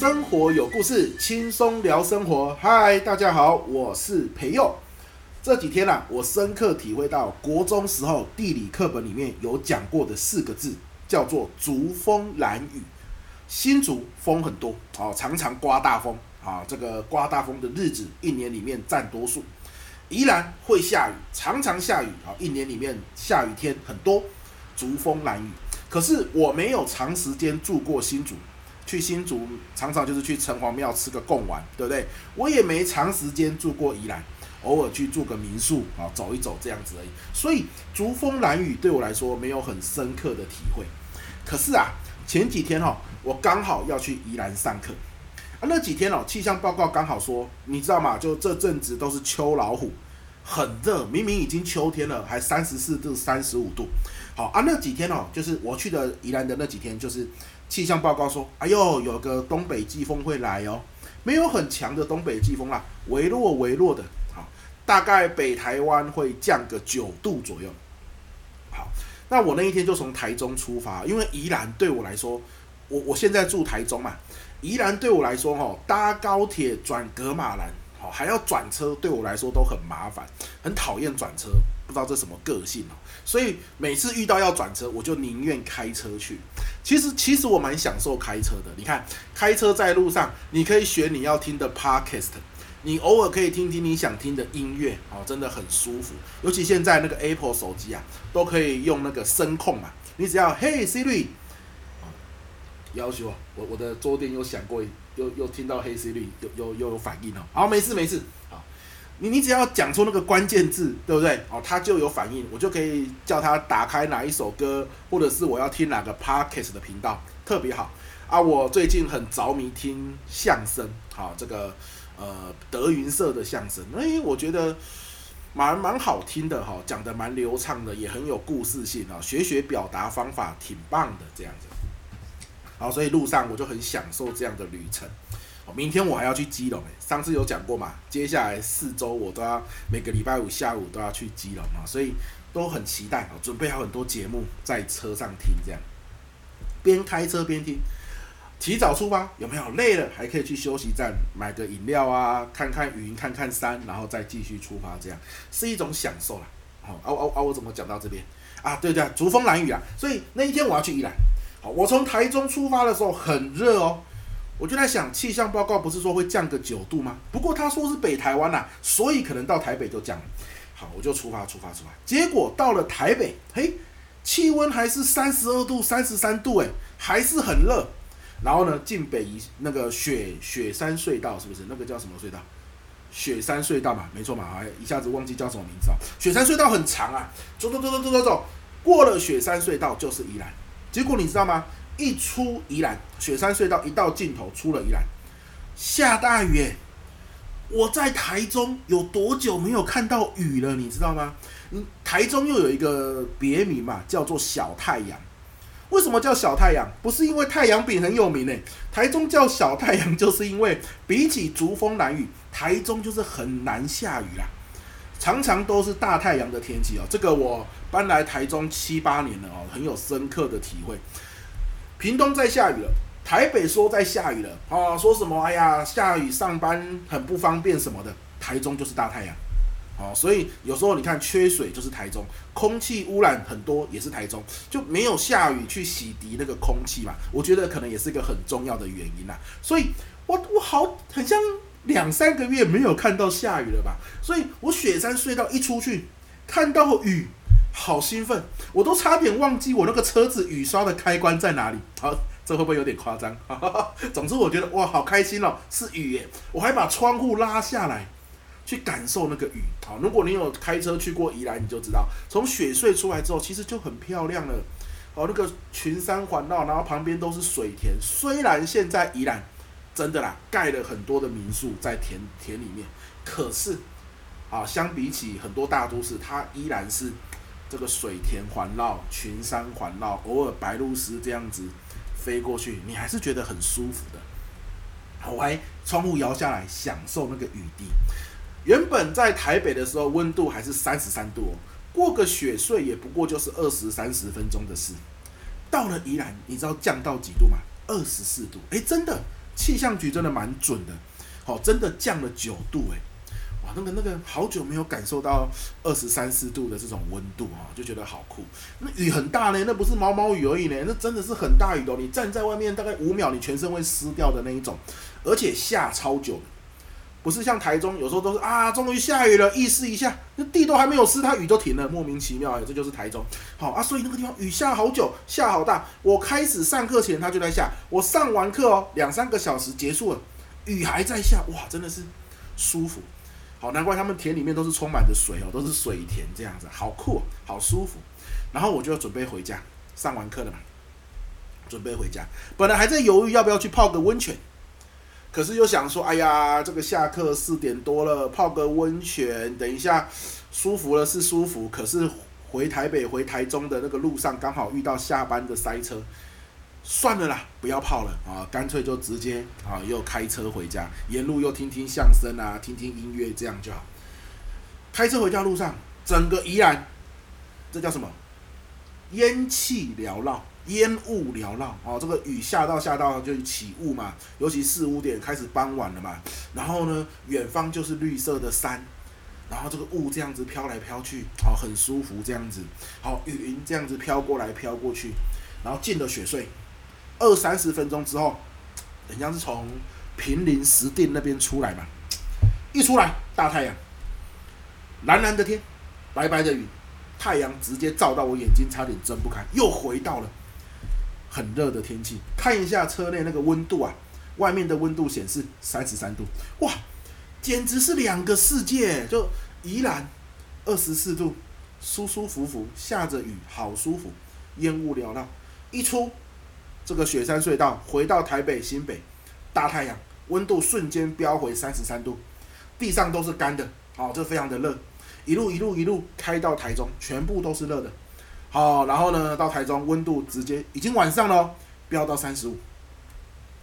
生活有故事，轻松聊生活。嗨，大家好，我是培佑。这几天啊，我深刻体会到国中时候地理课本里面有讲过的四个字，叫做竹风蓝雨。新竹风很多，哦，常常刮大风，啊，这个刮大风的日子一年里面占多数。宜兰会下雨，常常下雨，啊，一年里面下雨天很多，竹风蓝雨。可是我没有长时间住过新竹。去新竹常常就是去城隍庙吃个贡丸，对不对？我也没长时间住过宜兰，偶尔去住个民宿啊，走一走这样子而已。所以竹风蓝雨对我来说没有很深刻的体会。可是啊，前几天哈，我刚好要去宜兰上课啊，那几天哦，气象报告刚好说，你知道吗？就这阵子都是秋老虎，很热，明明已经秋天了，还三十四度、三十五度。好啊，那几天哦，就是我去的宜兰的那几天，就是。气象报告说：“哎呦，有个东北季风会来哦，没有很强的东北季风啦，微弱微弱的，好，大概北台湾会降个九度左右。好，那我那一天就从台中出发，因为宜兰对我来说，我我现在住台中嘛，宜兰对我来说，哈，搭高铁转格马兰，好，还要转车，对我来说都很麻烦，很讨厌转车。”不知道这什么个性哦，所以每次遇到要转车，我就宁愿开车去。其实，其实我蛮享受开车的。你看，开车在路上，你可以选你要听的 podcast，你偶尔可以听听你想听的音乐哦，真的很舒服。尤其现在那个 Apple 手机啊，都可以用那个声控嘛，你只要 Hey Siri，要求我我的桌垫又响过，又又听到 Hey Siri，又又又有反应了。好，没事没事。你你只要讲出那个关键字，对不对？哦，他就有反应，我就可以叫他打开哪一首歌，或者是我要听哪个 podcast 的频道，特别好啊！我最近很着迷听相声，好，这个呃德云社的相声，哎，我觉得蛮蛮好听的哈，讲得蛮流畅的，也很有故事性啊，学学表达方法挺棒的这样子。好，所以路上我就很享受这样的旅程。明天我还要去基隆，上次有讲过嘛？接下来四周我都要每个礼拜五下午都要去基隆啊，所以都很期待，准备好很多节目在车上听，这样边开车边听，提早出发有没有？累了还可以去休息站买个饮料啊，看看云，看看山，然后再继续出发，这样是一种享受啦。好，啊啊啊！我怎么讲到这边啊？对对，竹风蓝雨啊，所以那一天我要去宜兰。好，我从台中出发的时候很热哦。我就在想，气象报告不是说会降个九度吗？不过他说是北台湾呐、所以可能到台北就降了。好，我就出发，出发，出发。结果到了台北，嘿，气温还是三十二度、三十三度，哎，还是很热。然后呢，进北宜那个雪雪山隧道，是不是那个叫什么隧道？雪山隧道嘛，没错嘛，哎，一下子忘记叫什么名字啊。雪山隧道很长啊，走走走走走走走，过了雪山隧道就是宜兰。结果你知道吗？一出宜兰雪山隧道，一到尽头出了宜兰，下大雨诶！我在台中有多久没有看到雨了？你知道吗？嗯，台中又有一个别名嘛，叫做小太阳。为什么叫小太阳？不是因为太阳饼很有名诶，台中叫小太阳，就是因为比起竹风南雨，台中就是很难下雨啦，常常都是大太阳的天气哦。这个我搬来台中七八年了哦，很有深刻的体会。屏东在下雨了，台北说在下雨了，啊，说什么？哎呀，下雨上班很不方便什么的。台中就是大太阳，哦，所以有时候你看缺水就是台中，空气污染很多也是台中，就没有下雨去洗涤那个空气嘛。我觉得可能也是一个很重要的原因啦。所以我我好很像两三个月没有看到下雨了吧？所以我雪山隧道一出去看到雨。好兴奋，我都差点忘记我那个车子雨刷的开关在哪里。好，这会不会有点夸张？总之我觉得哇，好开心哦，是雨耶！我还把窗户拉下来，去感受那个雨。好，如果你有开车去过宜兰，你就知道，从雪隧出来之后，其实就很漂亮了。哦，那个群山环绕，然后旁边都是水田。虽然现在宜兰真的啦，盖了很多的民宿在田田里面，可是啊，相比起很多大都市，它依然是。这个水田环绕，群山环绕，偶尔白鹭鸶这样子飞过去，你还是觉得很舒服的。我还窗户摇下来，享受那个雨滴。原本在台北的时候，温度还是三十三度哦，过个雪隧也不过就是二十三十分钟的事。到了宜兰，你知道降到几度吗？二十四度。诶，真的气象局真的蛮准的，好，真的降了九度诶。那个那个好久没有感受到二十三四度的这种温度啊，就觉得好酷。那雨很大呢，那不是毛毛雨而已呢，那真的是很大雨的。你站在外面大概五秒，你全身会湿掉的那一种，而且下超久。不是像台中，有时候都是啊，终于下雨了，意思一下，那地都还没有湿，它雨都停了，莫名其妙哎，这就是台中。好啊，所以那个地方雨下好久，下好大。我开始上课前它就在下，我上完课哦，两三个小时结束了，雨还在下，哇，真的是舒服。好，难怪他们田里面都是充满着水哦，都是水田这样子，好酷，好舒服。然后我就准备回家，上完课了嘛，准备回家。本来还在犹豫要不要去泡个温泉。可是又想说，哎呀，这个下课四点多了，泡个温泉，等一下舒服了是舒服，可是回台北回台中的那个路上刚好遇到下班的塞车，算了啦，不要泡了啊，干脆就直接啊又开车回家，沿路又听听相声啊，听听音乐，这样就好。开车回家路上，整个宜兰，这叫什么？烟气缭绕。烟雾缭绕哦，这个雨下到下到就起雾嘛，尤其四五点开始傍晚了嘛，然后呢，远方就是绿色的山，然后这个雾这样子飘来飘去，好，很舒服这样子，好，雨云这样子飘过来飘过去，然后进了雪隧，二三十分钟之后，人家是从平林石碇那边出来嘛，一出来大太阳，蓝蓝的天，白白的云，太阳直接照到我眼睛，差点睁不开，又回到了。很热的天气，看一下车内那个温度啊，外面的温度显示三十三度，哇，简直是两个世界。就宜兰二十四度，舒舒服服，下着雨，好舒服，烟雾缭绕。一出这个雪山隧道，回到台北新北，大太阳，温度瞬间飙回三十三度，地上都是干的，好，这非常的热。一路一路一路开到台中，全部都是热的。好，然后呢，到台中温度直接已经晚上了，飙到三十五。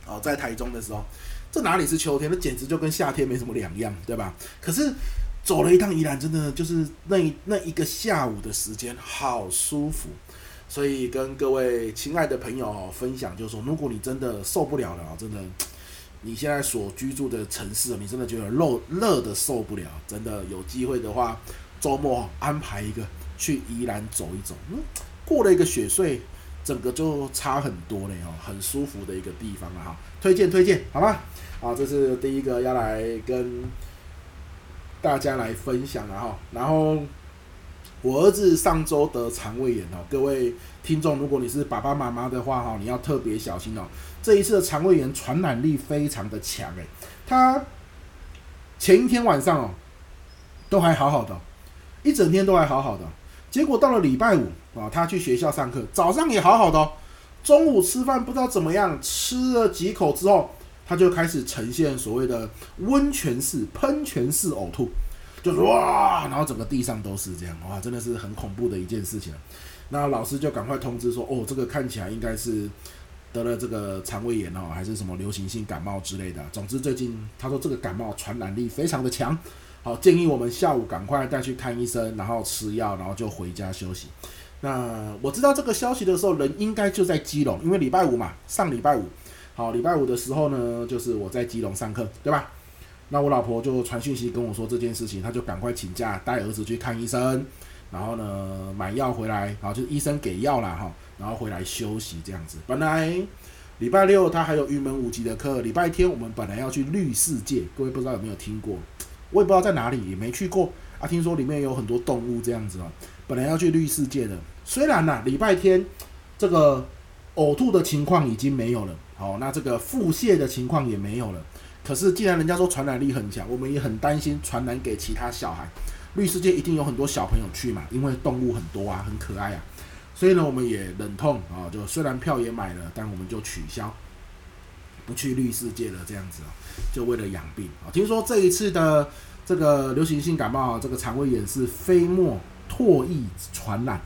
哦，在台中的时候，这哪里是秋天？那简直就跟夏天没什么两样，对吧？可是走了一趟宜兰，真的就是那那一个下午的时间，好舒服。所以跟各位亲爱的朋友分享，就是说，如果你真的受不了了，真的，你现在所居住的城市，你真的觉得热热的受不了，真的有机会的话，周末安排一个。去宜兰走一走，嗯，过了一个雪隧，整个就差很多嘞哦，很舒服的一个地方了哈，推荐推荐，好吧？好，这是第一个要来跟大家来分享的哈。然后我儿子上周得肠胃炎哦，各位听众，如果你是爸爸妈妈的话哈，你要特别小心哦。这一次的肠胃炎传染力非常的强诶，他前一天晚上哦都还好好的，一整天都还好好的。结果到了礼拜五啊，他去学校上课，早上也好好的，中午吃饭不知道怎么样，吃了几口之后，他就开始呈现所谓的温泉式、喷泉式呕吐，就是哇，然后整个地上都是这样，哇，真的是很恐怖的一件事情。那老师就赶快通知说，哦，这个看起来应该是得了这个肠胃炎哦，还是什么流行性感冒之类的。总之最近他说这个感冒传染力非常的强。好，建议我们下午赶快带去看医生，然后吃药，然后就回家休息。那我知道这个消息的时候，人应该就在基隆，因为礼拜五嘛，上礼拜五。好，礼拜五的时候呢，就是我在基隆上课，对吧？那我老婆就传讯息跟我说这件事情，她就赶快请假带儿子去看医生，然后呢买药回来，然后就医生给药了哈，然后回来休息这样子。本来礼拜六他还有云门舞集的课，礼拜天我们本来要去绿世界，各位不知道有没有听过？我也不知道在哪里，也没去过啊。听说里面有很多动物这样子哦。本来要去绿世界的，虽然呢、礼拜天这个呕吐的情况已经没有了，好，那这个腹泻的情况也没有了。可是既然人家说传染力很强，我们也很担心传染给其他小孩。绿世界一定有很多小朋友去嘛，因为动物很多啊，很可爱啊。所以呢，我们也忍痛啊，就虽然票也买了，但我们就取消。不去绿世界了，这样子啊，就为了养病啊。听说这一次的这个流行性感冒，这个肠胃炎是飞沫唾液传染，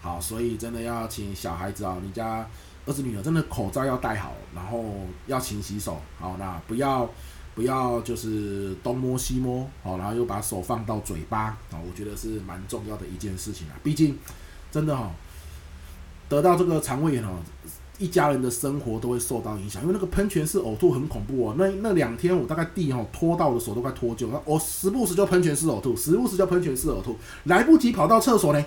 好，所以真的要请小孩子啊，你家儿子女儿真的口罩要戴好，然后要勤洗手，好，那不要不要就是东摸西摸，好，然后又把手放到嘴巴啊，我觉得是蛮重要的一件事情啊。毕竟真的哈，得到这个肠胃炎哦。一家人的生活都会受到影响，因为那个喷泉式呕吐很恐怖哦。那那两天我大概地哈拖到我的手都快脱臼，我时不时就喷泉式呕吐，时不时就喷泉式呕吐，来不及跑到厕所呢。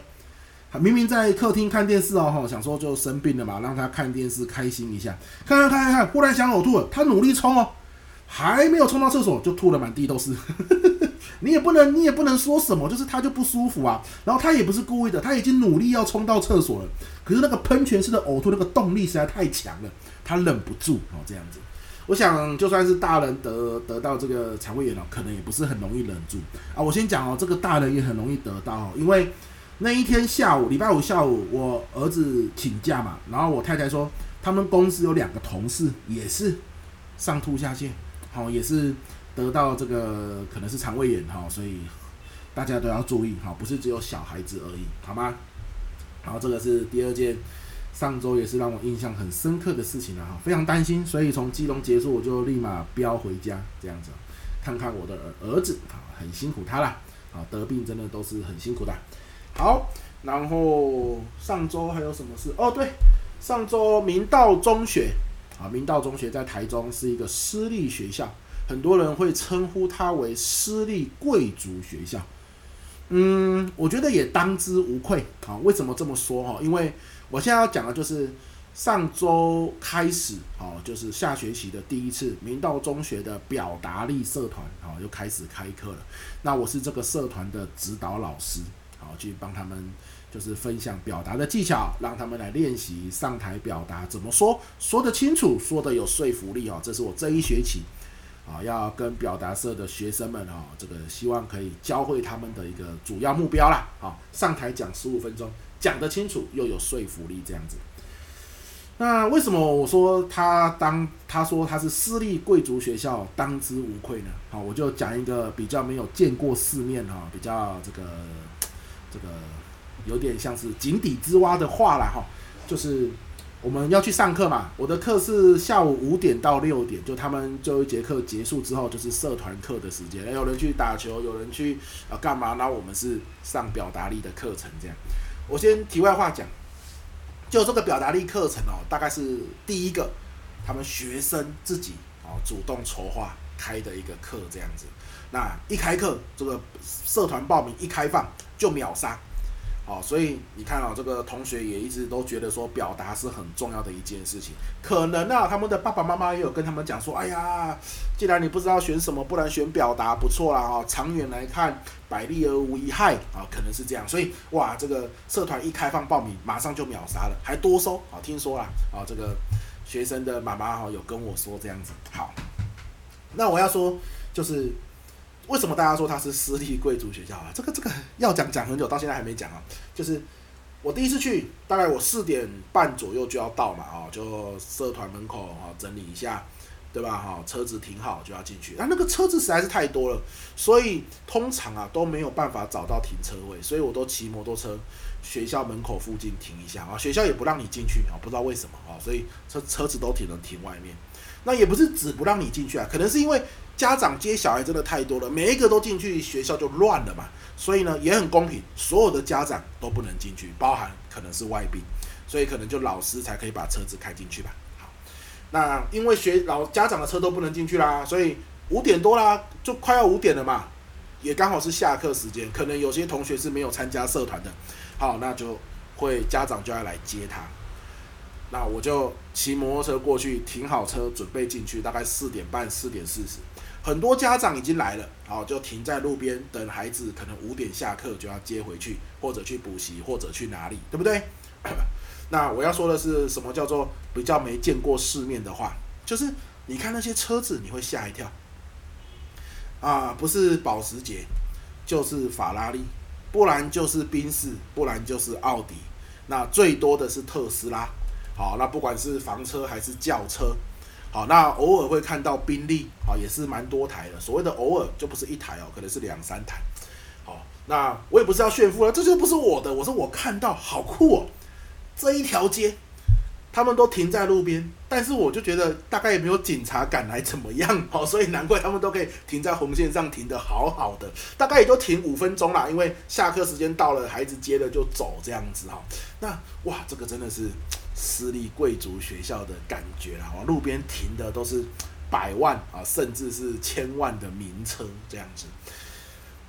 明明在客厅看电视哦，想说就生病了嘛，让他看电视开心一下，看看看看看，忽然想呕吐了，他努力冲哦，还没有冲到厕所就吐得满地都是。你也不能，你也不能说什么，就是他就不舒服啊。然后他也不是故意的，他已经努力要冲到厕所了，可是那个喷泉式的呕吐那个动力实在太强了，他忍不住哦，这样子。我想就算是大人得得到这个肠胃炎了，可能也不是很容易忍住啊。我先讲哦，这个大人也很容易得到，因为那一天下午，礼拜五下午，我儿子请假嘛，然后我太太说他们公司有两个同事也是上吐下泻，好，也是。得到这个可能是肠胃炎哈，所以大家都要注意哈，不是只有小孩子而已，好吗？然后这个是第二件，上周也是让我印象很深刻的事情了哈，非常担心，所以从基隆结束我就立马飙回家，这样子看看我的儿子啊，很辛苦他了啊，得病真的都是很辛苦的。好，然后上周还有什么事？哦，对，上周明道中学啊，明道中学在台中是一个私立学校。很多人会称呼它为私立贵族学校，嗯，我觉得也当之无愧啊。为什么这么说哈？因为我现在要讲的就是上周开始哦，就是下学期的第一次明道中学的表达力社团啊，又开始开课了。那我是这个社团的指导老师好，去帮他们就是分享表达的技巧，让他们来练习上台表达怎么说，说得清楚，说得有说服力啊。这是我这一学期。啊，要跟表达社的学生们啊，这个希望可以教会他们的一个主要目标啦。啊，上台讲十五分钟，讲得清楚又有说服力，这样子。那为什么我说他当他说他是私立贵族学校，当之无愧呢？好，我就讲一个比较没有见过世面哈，比较这个这个有点像是井底之蛙的话啦哈，就是。我们要去上课嘛？我的课是下午五点到六点，就他们最后一节课结束之后，就是社团课的时间。有人去打球，有人去啊干嘛？那我们是上表达力的课程，这样。我先题外话讲，就这个表达力课程哦，大概是第一个他们学生自己哦主动筹划开的一个课这样子。那一开课，这个社团报名一开放就秒杀。哦，所以你看啊、这个同学也一直都觉得说表达是很重要的一件事情。可能啊，他们的爸爸妈妈也有跟他们讲说，哎呀，既然你不知道选什么，不然选表达不错啦哦，长远来看，百利而无一害啊、可能是这样。所以哇，这个社团一开放报名，马上就秒杀了，还多收啊、哦，听说啦啊、哦，这个学生的妈妈哈有跟我说这样子。好，那我要说就是。为什么大家说它是私立贵族学校啊？这个这个要讲讲很久，到现在还没讲啊。就是我第一次去，大概我四点半左右就要到嘛，哦，就社团门口啊整理一下，对吧？哈，车子停好就要进去。啊，那个车子实在是太多了，所以通常啊都没有办法找到停车位，所以我都骑摩托车学校门口附近停一下啊。学校也不让你进去啊，不知道为什么啊，所以车车子都停了停外面。那也不是只不让你进去啊，可能是因为。家长接小孩真的太多了，每一个都进去，学校就乱了嘛。所以呢，也很公平，所有的家长都不能进去，包含可能是外宾，所以可能就老师才可以把车子开进去吧。好，那因为学老家长的车都不能进去啦，所以五点多啦，就快要五点了嘛，也刚好是下课时间，可能有些同学是没有参加社团的，好，那就会家长就要来接他。那我就骑摩托车过去，停好车，准备进去，大概四点半、四点四十。很多家长已经来了，好，就停在路边等孩子，可能五点下课就要接回去，或者去补习，或者去哪里，对不对？那我要说的是什么叫做比较没见过世面的话，就是你看那些车子，你会吓一跳啊，不是保时捷，就是法拉利，不然就是宾士，不然就是奥迪，那最多的是特斯拉，好，那不管是房车还是轿车。好，那偶尔会看到宾利，好，也是蛮多台的。所谓的偶尔，就不是一台哦，可能是两三台。好，那我也不是要炫富了，这就不是我的，我说我看到好酷哦，这一条街，他们都停在路边，但是我就觉得大概也没有警察赶来怎么样，好，所以难怪他们都可以停在红线上停得好好的，大概也就停五分钟啦，因为下课时间到了，孩子接了就走这样子哈。那哇，这个真的是。私立贵族学校的感觉啦，路边停的都是百万啊，甚至是千万的名车这样子。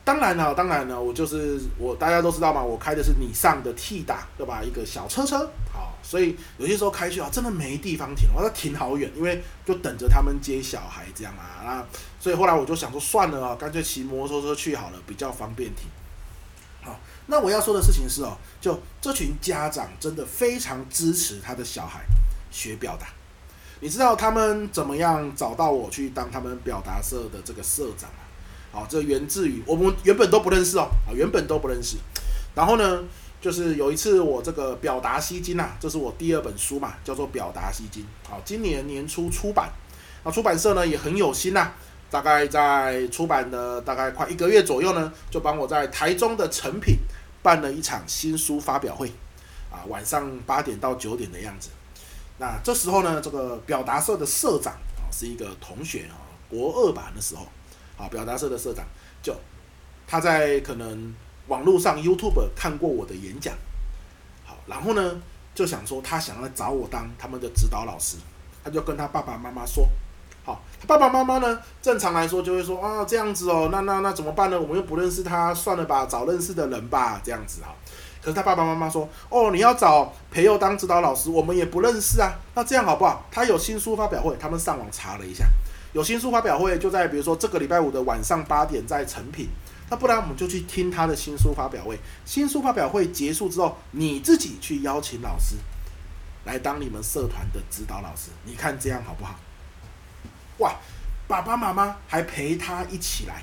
当然了，当然了，我就是我，大家都知道嘛，我开的是你上的 T 打，对吧？一个小车车，好，所以有些时候开去啊，真的没地方停，我要停好远，因为就等着他们接小孩这样啊，那所以后来我就想说，算了啊，干脆骑摩托车去好了，比较方便停。那我要说的事情是哦，就这群家长真的非常支持他的小孩学表达，你知道他们怎么样找到我去当他们表达社的这个社长啊？好，这源自于我们原本都不认识哦，啊，原本都不认识。然后呢，就是有一次我这个表达吸金呐，这是我第二本书嘛，叫做表达吸金。好，今年年初出版，那出版社呢也很有心呐，大概在出版的大概快一个月左右呢，就帮我在台中的成品办了一场新书发表会，啊，晚上八点到九点的样子。那这时候呢，这个表达社的社长啊，是一个同学啊，国二吧那时候。啊，表达社的社长，就他在可能网络上 YouTube 看过我的演讲，好，然后呢就想说他想要找我当他们的指导老师，他就跟他爸爸妈妈说，好，他爸爸妈妈呢正常来说就会说啊这样子哦，那那那怎么办呢？我们又不认识他，算了吧，找认识的人吧，这样子哈。可是他爸爸妈妈说，哦，你要找培祐当指导老师，我们也不认识啊，那这样好不好？他有新书发表会，他们上网查了一下。有新书发表会就在比如说这个礼拜五的晚上八点在诚品，那不然我们就去听他的新书发表会。新书发表会结束之后，你自己去邀请老师来当你们社团的指导老师，你看这样好不好？哇，爸爸妈妈还陪他一起来，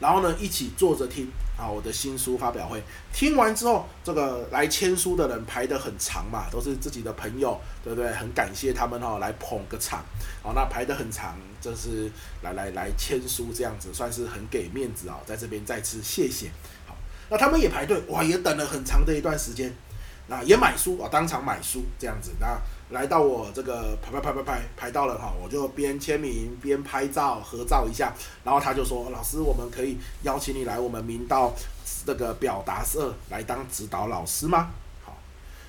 然后呢一起坐着听。啊，我的新书发表会听完之后，这个来签书的人排得很长嘛，都是自己的朋友，对不对？很感谢他们哈，来捧个场。好，那排得很长，就是来来来签书这样子，算是很给面子啊，在这边再次谢谢。好，那他们也排队，哇，也等了很长的一段时间。那也买书啊，当场买书这样子。那来到我这个拍拍拍拍拍拍到了哈，我就边签名边拍照合照一下。然后他就说：“老师，我们可以邀请你来我们明道这个表达社来当指导老师吗？”好，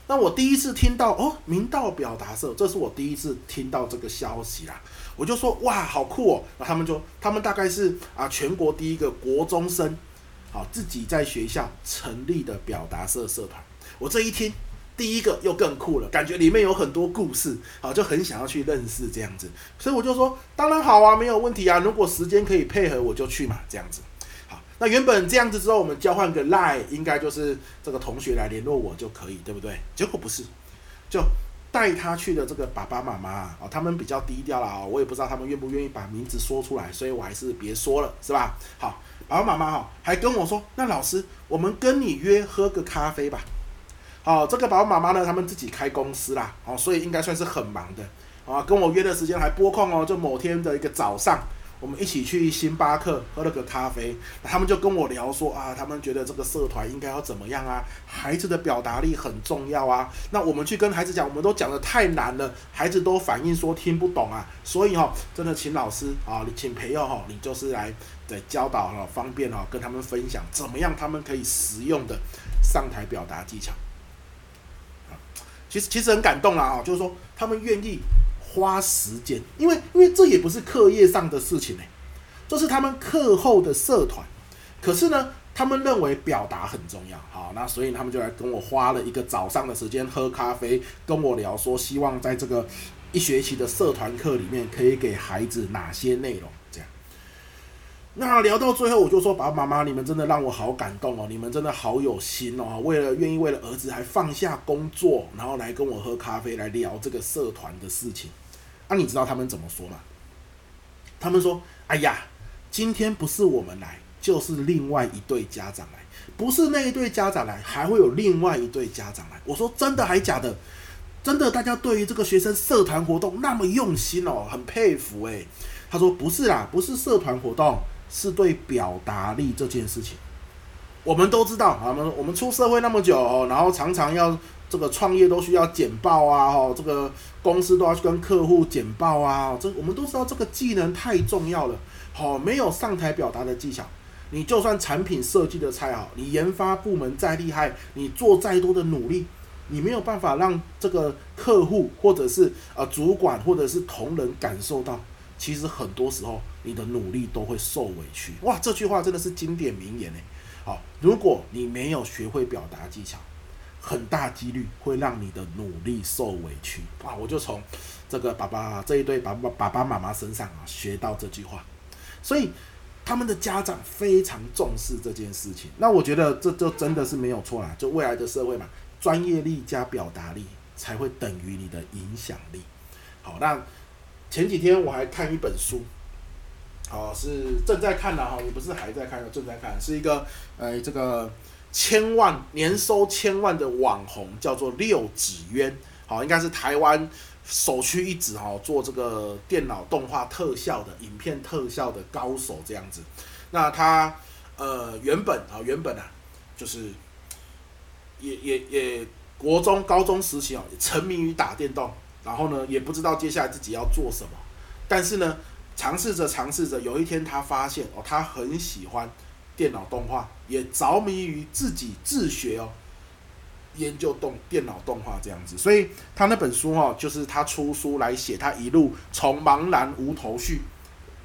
那我第一次听到哦，明道表达社，这是我第一次听到这个消息啦。我就说：“哇，好酷哦！”那他们就他们大概是啊全国第一个国中生，好自己在学校成立的表达社社团。我这一听。第一个又更酷了，感觉里面有很多故事，好，就很想要去认识这样子，所以我就说，当然好啊，没有问题啊，如果时间可以配合，我就去嘛，这样子。好，那原本这样子之后，我们交换个 line，应该就是这个同学来联络我就可以，对不对？结果不是，就带他去的这个爸爸妈妈啊，他们比较低调啦，我也不知道他们愿不愿意把名字说出来，所以我还是别说了，是吧？好，爸爸妈妈哈，还跟我说，那老师，我们跟你约喝个咖啡吧。好，这个爸爸妈妈呢，他们自己开公司啦，哦，所以应该算是很忙的，啊，跟我约的时间还拨空哦，就某天的一个早上，我们一起去星巴克喝了个咖啡，他们就跟我聊说啊，他们觉得这个社团应该要怎么样啊，孩子的表达力很重要啊，那我们去跟孩子讲，我们都讲的太难了，孩子都反映说听不懂啊，所以哈，真的请老师啊，你请朋友哈，你就是来对教导哈，方便哈，跟他们分享怎么样他们可以实用的上台表达技巧。其实其实很感动啦，啊，就是说他们愿意花时间，因为因为这也不是课业上的事情呢，这是他们课后的社团。可是呢，他们认为表达很重要，好，那所以他们就来跟我花了一个早上的时间喝咖啡，跟我聊说，希望在这个一学期的社团课里面，可以给孩子哪些内容。那聊到最后，我就说爸爸妈妈，你们真的让我好感动哦！你们真的好有心哦，为了愿意为了儿子还放下工作，然后来跟我喝咖啡，来聊这个社团的事情。啊，你知道他们怎么说吗？他们说：“哎呀，今天不是我们来，就是另外一对家长来，不是那一对家长来，还会有另外一对家长来。”我说：“真的还假的？真的，大家对于这个学生社团活动那么用心哦，很佩服诶。”他说：“不是啦，不是社团活动。”是对表达力这件事情，我们都知道啊。我们我们出社会那么久，然后常常要这个创业都需要简报啊，哦，这个公司都要去跟客户简报啊。这我们都知道这个技能太重要了。好，没有上台表达的技巧，你就算产品设计的再好，你研发部门再厉害，你做再多的努力，你没有办法让这个客户或者是呃主管或者是同仁感受到，其实很多时候你的努力都会受委屈。哇，这句话真的是经典名言诶。好，如果你没有学会表达技巧，很大几率会让你的努力受委屈。哇，我就从这个爸爸这一对爸爸爸爸妈妈身上啊学到这句话，所以他们的家长非常重视这件事情。那我觉得这就真的是没有错啦，就未来的社会嘛。专业力加表达力才会等于你的影响力。好，那前几天我还看一本书，哦，是正在看的哈，也不是还在看，正在看，是一个呃这个千万年收千万的网红，叫做六指渊，好，应该是台湾首屈一指哈，做这个电脑动画特效的影片特效的高手这样子。那他呃原本啊原本啊就是。也也也，国中、高中时期哦，沉迷于打电动，然后呢，也不知道接下来自己要做什么。但是呢，尝试着尝试着，有一天他发现哦，他很喜欢电脑动画，也着迷于自己自学哦，研究动电脑动画这样子。所以他那本书哦，就是他出书来写他一路从茫然无头绪，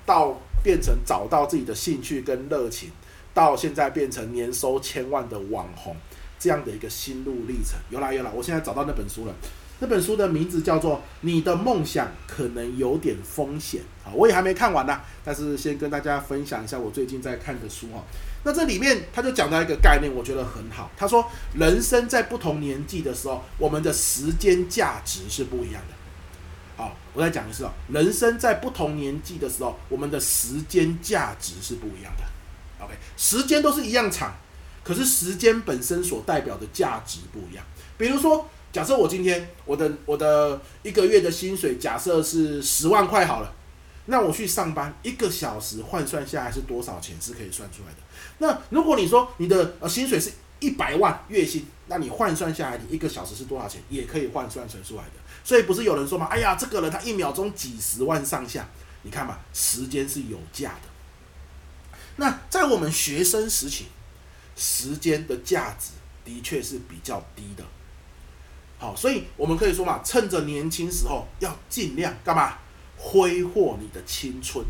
到变成找到自己的兴趣跟热情，到现在变成年收千万的网红。这样的一个心路历程，有啦有啦，我现在找到那本书了。那本书的名字叫做《你的梦想可能有点风险》啊，我也还没看完呢，但是先跟大家分享一下我最近在看的书哈。那这里面他就讲到一个概念，我觉得很好。他说，人生在不同年纪的时候，我们的时间价值是不一样的。好，我再讲一次哦，人生在不同年纪的时候，我们的时间价值是不一样的。OK，时间都是一样长。可是时间本身所代表的价值不一样。比如说，假设我今天我的我的一个月的薪水假设是十万块好了，那我去上班一个小时换算下来是多少钱是可以算出来的。那如果你说你的呃薪水是一百万月薪，那你换算下来你一个小时是多少钱也可以换算成出来的。所以不是有人说嘛，哎呀，这个人他一秒钟几十万上下，你看嘛，时间是有价的。那在我们学生时期。时间的价值的确是比较低的，好，所以我们可以说嘛，趁着年轻时候要尽量干嘛？挥霍你的青春。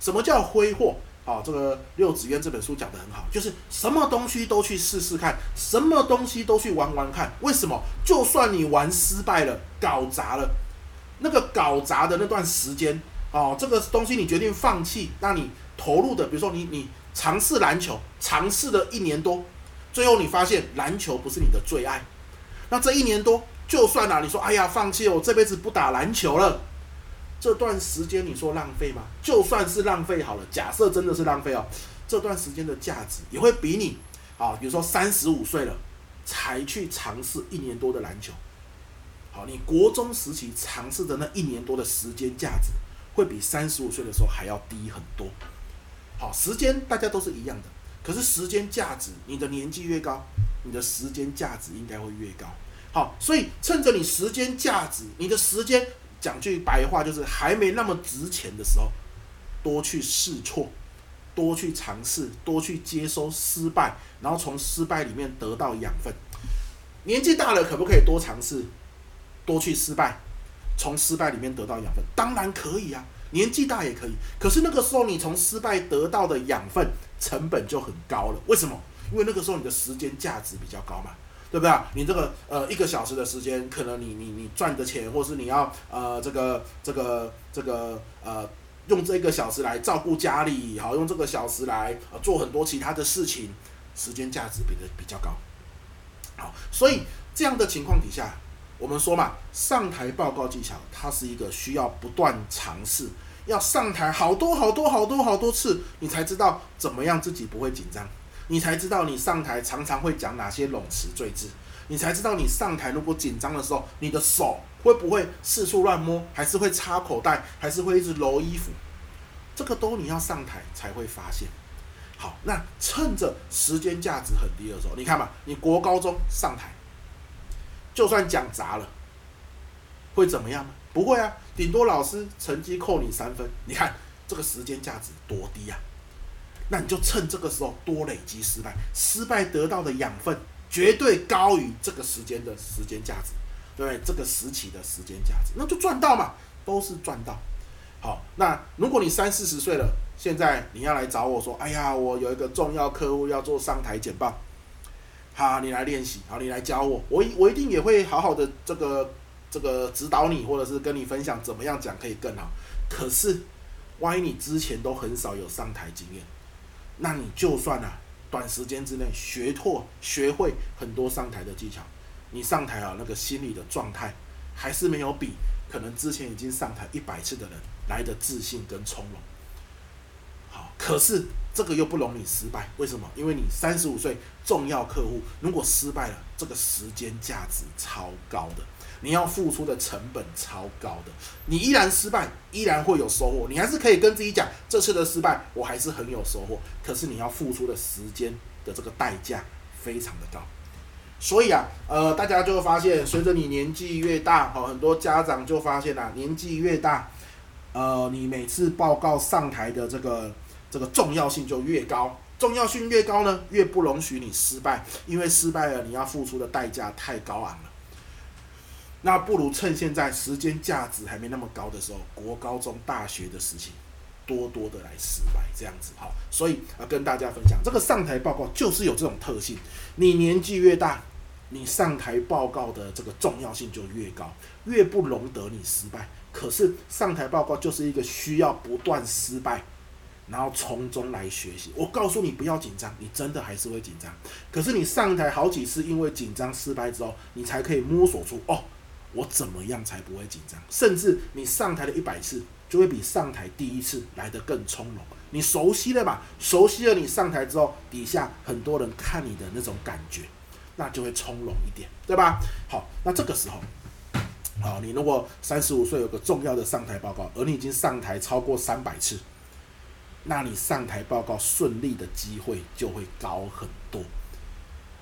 什么叫挥霍？好，这个六子渊这本书讲得很好，就是什么东西都去试试看，什么东西都去玩玩看。为什么？就算你玩失败了、搞砸了，那个搞砸的那段时间，哦，这个东西你决定放弃，那你投入的，比如说你你。尝试篮球，尝试了一年多，最后你发现篮球不是你的最爱。那这一年多，就算啊，你说哎呀，放弃了，我这辈子不打篮球了。这段时间你说浪费吗？就算是浪费好了，假设真的是浪费哦，这段时间的价值也会比你啊，比如说三十五岁了才去尝试一年多的篮球，好，你国中时期尝试的那一年多的时间价值，会比三十五岁的时候还要低很多。好，时间大家都是一样的，可是时间价值，你的年纪越高，你的时间价值应该会越高。好，所以趁着你时间价值，你的时间讲句白话就是还没那么值钱的时候，多去试错，多去尝试，多去接收失败，然后从失败里面得到养分。年纪大了，可不可以多尝试，多去失败，从失败里面得到养分？当然可以啊。年纪大也可以，可是那个时候你从失败得到的养分成本就很高了。为什么？因为那个时候你的时间价值比较高嘛，对不对？你这个呃一个小时的时间，可能你你你赚的钱，或是你要呃这个这个这个呃用这个小时来照顾家里，好用这个小时来做很多其他的事情，时间价值比的比较高。好，所以这样的情况底下。我们说嘛，上台报告技巧，它是一个需要不断尝试，要上台好多好多好多好多次，你才知道怎么样自己不会紧张，你才知道你上台常常会讲哪些冗词赘字，你才知道你上台如果紧张的时候，你的手会不会四处乱摸，还是会插口袋，还是会一直揉衣服，这个都你要上台才会发现。好，那趁着时间价值很低的时候，你看吧，你国高中上台。就算讲砸了，会怎么样吗？不会啊，顶多老师成绩扣你三分。你看这个时间价值多低啊！那你就趁这个时候多累积失败，失败得到的养分绝对高于这个时间的时间价值，对不对？这个时期的时间价值，那就赚到嘛，都是赚到。好，那如果你三四十岁了，现在你要来找我说，哎呀，我有一个重要客户要做上台简报，好，你来练习，好，你来教我，我一我一定也会好好的这个这个指导你，或者是跟你分享怎么样讲可以更好。可是，万一你之前都很少有上台经验，那你就算啊，短时间之内学拓学会很多上台的技巧，你上台啊那个心理的状态还是没有比可能之前已经上台一百次的人。来的自信跟从容，好，可是这个又不容你失败，为什么？因为你三十五岁重要客户，如果失败了，这个时间价值超高的，你要付出的成本超高的，你依然失败，依然会有收获，你还是可以跟自己讲，这次的失败我还是很有收获，可是你要付出的时间的这个代价非常的高，所以啊，呃，大家就会发现，随着你年纪越大，好，很多家长就发现啊，年纪越大。呃，你每次报告上台的这个这个重要性就越高，重要性越高呢，越不容许你失败，因为失败了你要付出的代价太高昂了。那不如趁现在时间价值还没那么高的时候，国高中大学的事情，多多的来失败，这样子哈。所以啊，跟大家分享这个上台报告就是有这种特性，你年纪越大，你上台报告的这个重要性就越高，越不容得你失败。可是上台报告就是一个需要不断失败，然后从中来学习。我告诉你不要紧张，你真的还是会紧张。可是你上台好几次，因为紧张失败之后，你才可以摸索出哦，我怎么样才不会紧张？甚至你上台的一百次，就会比上台第一次来得更从容。你熟悉了吧？熟悉了，你上台之后，底下很多人看你的那种感觉，那就会从容一点，对吧？好，那这个时候。好，你如果三十五岁有个重要的上台报告，而你已经上台超过三百次，那你上台报告顺利的机会就会高很多。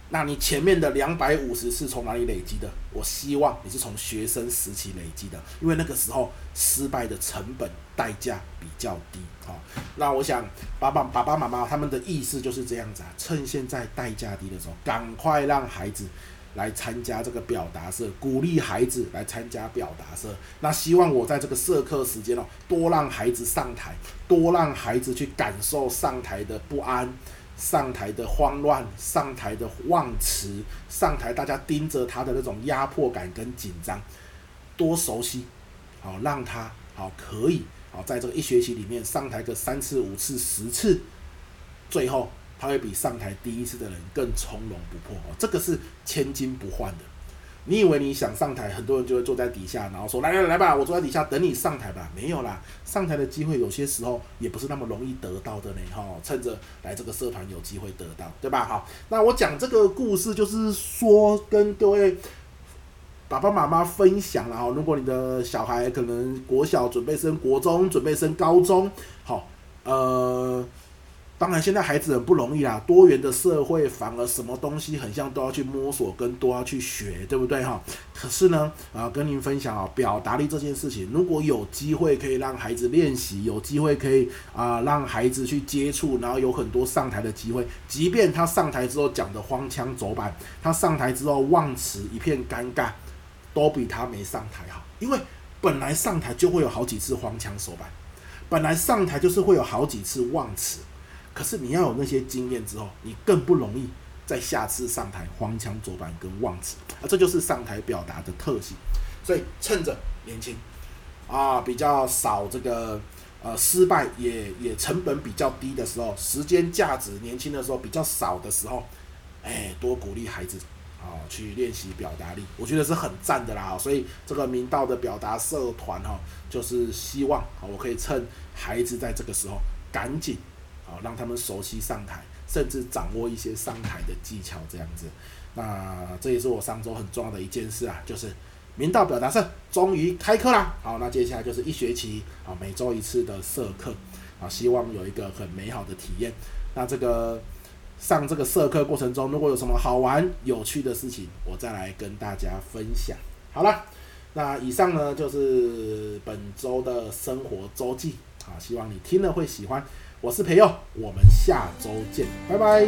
那你前面的两百五十是从哪里累积的？我希望你是从学生时期累积的，因为那个时候失败的成本代价比较低。好，那我想爸爸爸爸妈妈他们的意思就是这样子啊，趁现在代价低的时候，赶快让孩子。来参加这个表达社，鼓励孩子来参加表达社。那希望我在这个社课时间哦，多让孩子上台，多让孩子去感受上台的不安、上台的慌乱、上台的忘词、上台大家盯着他的那种压迫感跟紧张，多熟悉，好让他好可以好在这个一学期里面上台个三次、五次、十次，最后。他会比上台第一次的人更从容不迫哦，这个是千金不换的。你以为你想上台，很多人就会坐在底下，然后说来来来吧，我坐在底下等你上台吧。没有啦，上台的机会有些时候也不是那么容易得到的呢。哈，趁着来这个社团有机会得到，对吧？好，那我讲这个故事就是说跟各位爸爸妈妈分享了哈。如果你的小孩可能国小准备升国中，准备升高中，好，呃。当然，现在孩子很不容易啦。多元的社会，反而什么东西很像都要去摸索，跟都要去学，对不对哈？可是呢，啊，跟您分享啊，表达力这件事情，如果有机会可以让孩子练习，有机会可以啊让孩子去接触，然后有很多上台的机会，即便他上台之后讲的荒腔走板，他上台之后忘词一片尴尬，都比他没上台好。因为本来上台就会有好几次荒腔走板，本来上台就是会有好几次忘词。可是你要有那些经验之后，你更不容易在下次上台荒腔走板跟忘词啊，这就是上台表达的特性。所以趁着年轻啊，比较少这个呃失败也也成本比较低的时候，时间价值年轻的时候比较少的时候，哎，多鼓励孩子啊去练习表达力，我觉得是很赞的啦。所以这个明道的表达社团哈，就是希望啊我可以趁孩子在这个时候赶紧。好，让他们熟悉上台，甚至掌握一些上台的技巧，这样子。那这也是我上周很重要的一件事啊，就是明道表达社终于开课啦。好，那接下来就是一学期啊，每周一次的社课啊，希望有一个很美好的体验。那这个上这个社课过程中，如果有什么好玩有趣的事情，我再来跟大家分享。好了，那以上呢就是本周的生活周记啊，希望你听了会喜欢。我是培佑，我们下周见，拜拜。